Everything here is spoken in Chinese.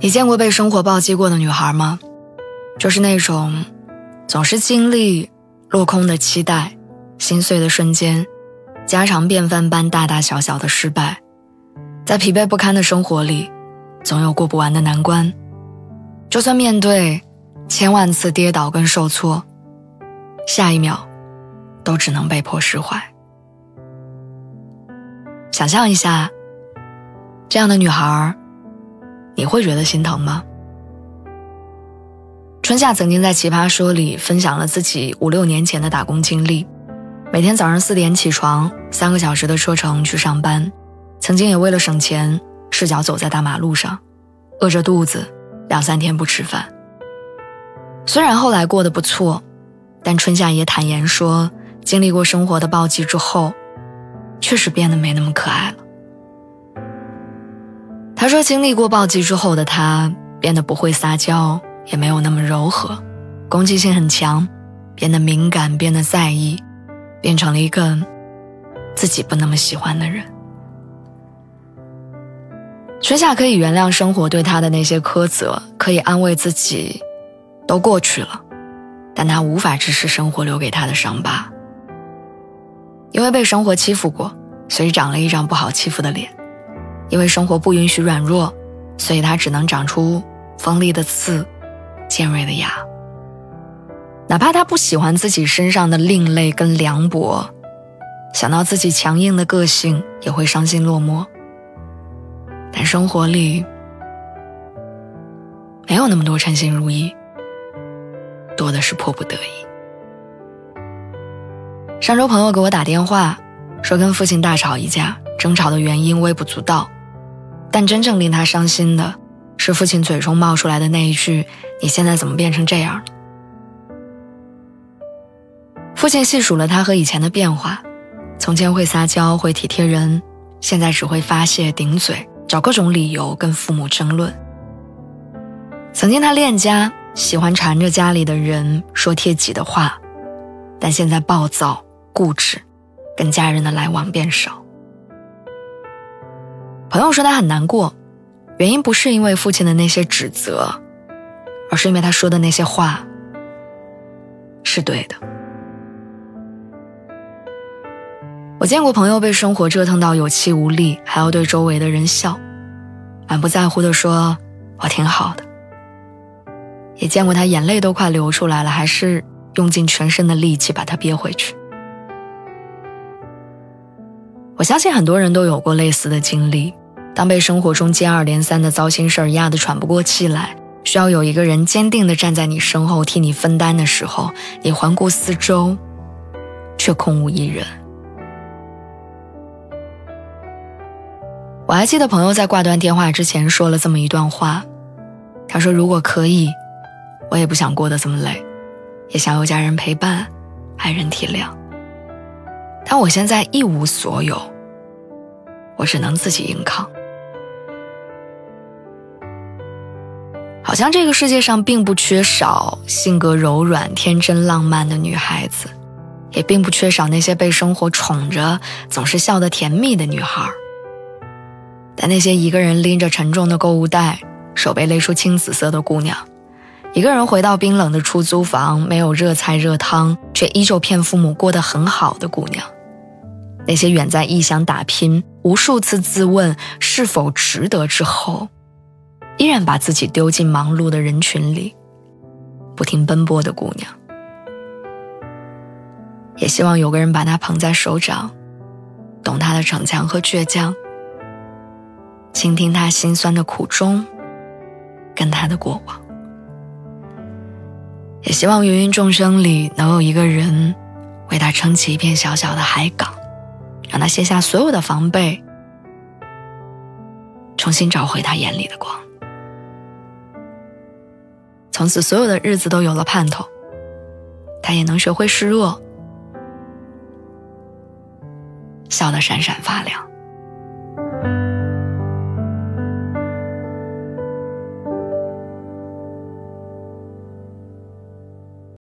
你见过被生活暴击过的女孩吗？就是那种总是经历落空的期待、心碎的瞬间、家常便饭般大大小小的失败，在疲惫不堪的生活里，总有过不完的难关。就算面对千万次跌倒跟受挫，下一秒都只能被迫释怀。想象一下，这样的女孩你会觉得心疼吗？春夏曾经在《奇葩说》里分享了自己五六年前的打工经历，每天早上四点起床，三个小时的车程去上班，曾经也为了省钱，赤脚走在大马路上，饿着肚子，两三天不吃饭。虽然后来过得不错，但春夏也坦言说，经历过生活的暴击之后，确实变得没那么可爱了。他说：“经历过暴击之后的他，变得不会撒娇，也没有那么柔和，攻击性很强，变得敏感，变得在意，变成了一个自己不那么喜欢的人。”春夏可以原谅生活对他的那些苛责，可以安慰自己，都过去了，但他无法直视生活留给他的伤疤，因为被生活欺负过，所以长了一张不好欺负的脸。因为生活不允许软弱，所以他只能长出锋利的刺、尖锐的牙。哪怕他不喜欢自己身上的另类跟凉薄，想到自己强硬的个性，也会伤心落寞。但生活里没有那么多称心如意，多的是迫不得已。上周朋友给我打电话，说跟父亲大吵一架，争吵的原因微不足道。但真正令他伤心的，是父亲嘴中冒出来的那一句：“你现在怎么变成这样了？”父亲细数了他和以前的变化：从前会撒娇，会体贴人，现在只会发泄、顶嘴，找各种理由跟父母争论。曾经他恋家，喜欢缠着家里的人说贴己的话，但现在暴躁、固执，跟家人的来往变少。朋友说他很难过，原因不是因为父亲的那些指责，而是因为他说的那些话是对的。我见过朋友被生活折腾到有气无力，还要对周围的人笑，满不在乎的说：“我挺好的。”也见过他眼泪都快流出来了，还是用尽全身的力气把它憋回去。我相信很多人都有过类似的经历，当被生活中接二连三的糟心事儿压得喘不过气来，需要有一个人坚定地站在你身后替你分担的时候，你环顾四周，却空无一人。我还记得朋友在挂断电话之前说了这么一段话，他说：“如果可以，我也不想过得这么累，也想有家人陪伴，爱人体谅。”但我现在一无所有，我只能自己硬扛。好像这个世界上并不缺少性格柔软、天真浪漫的女孩子，也并不缺少那些被生活宠着、总是笑得甜蜜的女孩。但那些一个人拎着沉重的购物袋、手被勒出青紫色的姑娘，一个人回到冰冷的出租房，没有热菜热汤，却依旧骗父母过得很好的姑娘。那些远在异乡打拼，无数次自问是否值得之后，依然把自己丢进忙碌的人群里，不停奔波的姑娘，也希望有个人把她捧在手掌，懂她的逞强和倔强，倾听她心酸的苦衷，跟她的过往，也希望芸芸众生里能有一个人，为她撑起一片小小的海港。让他卸下所有的防备，重新找回他眼里的光。从此，所有的日子都有了盼头，他也能学会示弱，笑得闪闪发亮。